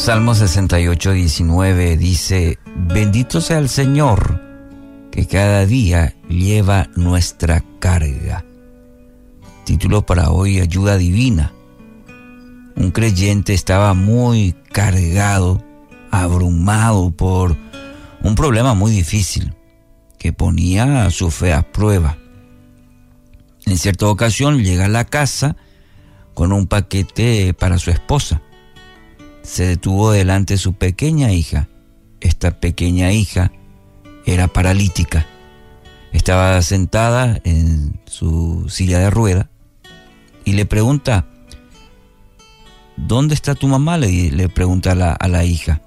Salmo 68, 19 dice, bendito sea el Señor que cada día lleva nuestra carga. Título para hoy, ayuda divina. Un creyente estaba muy cargado, abrumado por un problema muy difícil que ponía su fe a prueba. En cierta ocasión llega a la casa con un paquete para su esposa. Se detuvo delante de su pequeña hija. Esta pequeña hija era paralítica. Estaba sentada en su silla de rueda y le pregunta, ¿dónde está tu mamá? Le, pregunta la, a la hija.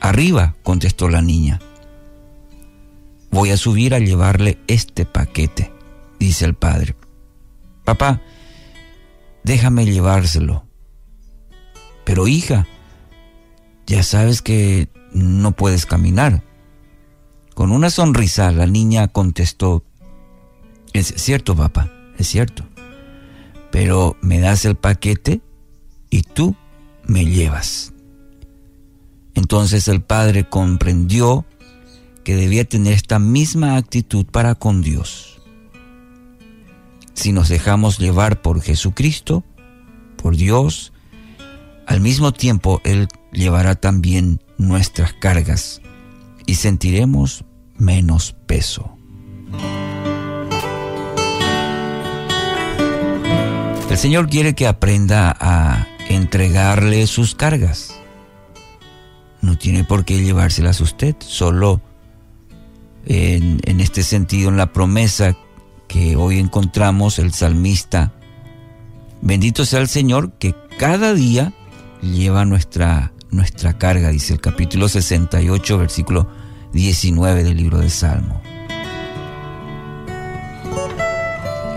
Arriba, contestó la niña. Voy a subir a llevarle este paquete, dice el padre. Papá, déjame llevárselo. Pero hija, ya sabes que no puedes caminar. Con una sonrisa la niña contestó, es cierto, papá, es cierto. Pero me das el paquete y tú me llevas. Entonces el padre comprendió que debía tener esta misma actitud para con Dios. Si nos dejamos llevar por Jesucristo, por Dios, al mismo tiempo Él llevará también nuestras cargas y sentiremos menos peso. El Señor quiere que aprenda a entregarle sus cargas. No tiene por qué llevárselas usted, solo en, en, este sentido, en la promesa que hoy encontramos, el salmista, bendito sea el Señor que cada día lleva nuestra, nuestra carga, dice el capítulo 68, versículo 19 del libro de Salmo.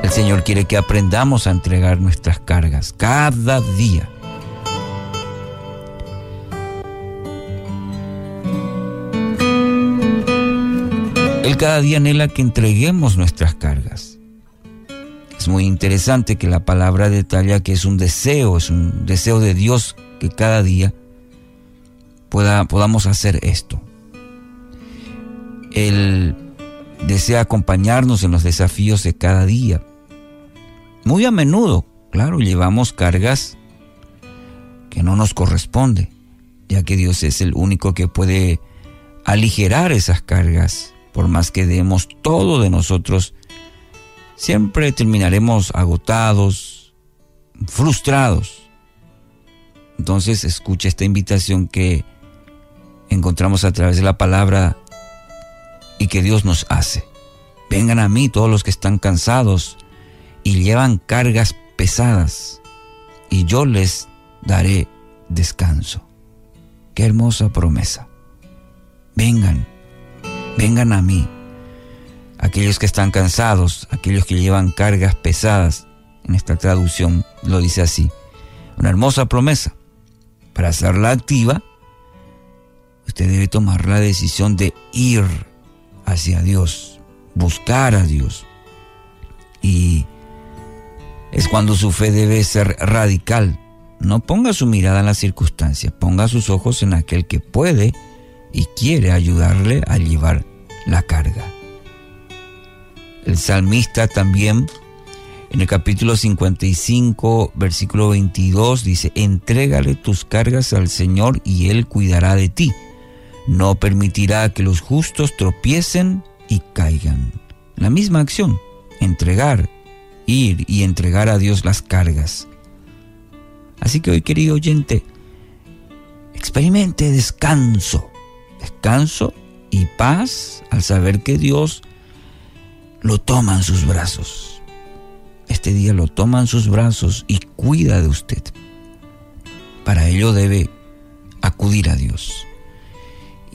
El Señor quiere que aprendamos a entregar nuestras cargas cada día. Él cada día anhela que entreguemos nuestras cargas. Es muy interesante que la palabra detalla que es un deseo, es un deseo de Dios que cada día pueda, podamos hacer esto. Él desea acompañarnos en los desafíos de cada día. Muy a menudo, claro, llevamos cargas que no nos corresponde, ya que Dios es el único que puede aligerar esas cargas por más que demos todo de nosotros, siempre terminaremos agotados, frustrados. Entonces escucha esta invitación encontramos a través de la palabra y que Dios nos hace. Vengan a mí todos los que están cansados y llevan cargas pesadas, y yo les daré descanso. Qué hermosa promesa. Vengan vengan a mí. Aquellos que están cansados, aquellos que llevan cargas pesadas, en esta traducción lo dice así. Una hermosa promesa. Para hacerla activa, usted debe tomar la decisión de ir hacia Dios, buscar a Dios. Y es cuando su fe debe ser radical. No ponga su mirada en las circunstancias, ponga sus ojos en aquel que puede y quiere ayudarle a llevar la carga. El salmista también en el capítulo 55, versículo 22 dice, entrégale tus cargas al Señor y Él cuidará de ti. No permitirá que los justos tropiecen y caigan. La misma acción, entregar, ir y entregar a Dios las cargas. Así que hoy, querido oyente, experimente descanso descanso y paz al saber que Dios lo toma en sus brazos. Este día lo toma en sus brazos y cuida de usted. Para ello debe acudir a Dios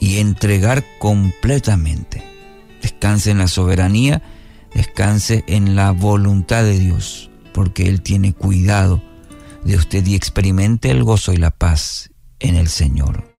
y entregar completamente. Descanse en la soberanía, descanse en la voluntad de Dios, porque Él tiene cuidado de usted y experimente el gozo y la paz en el Señor.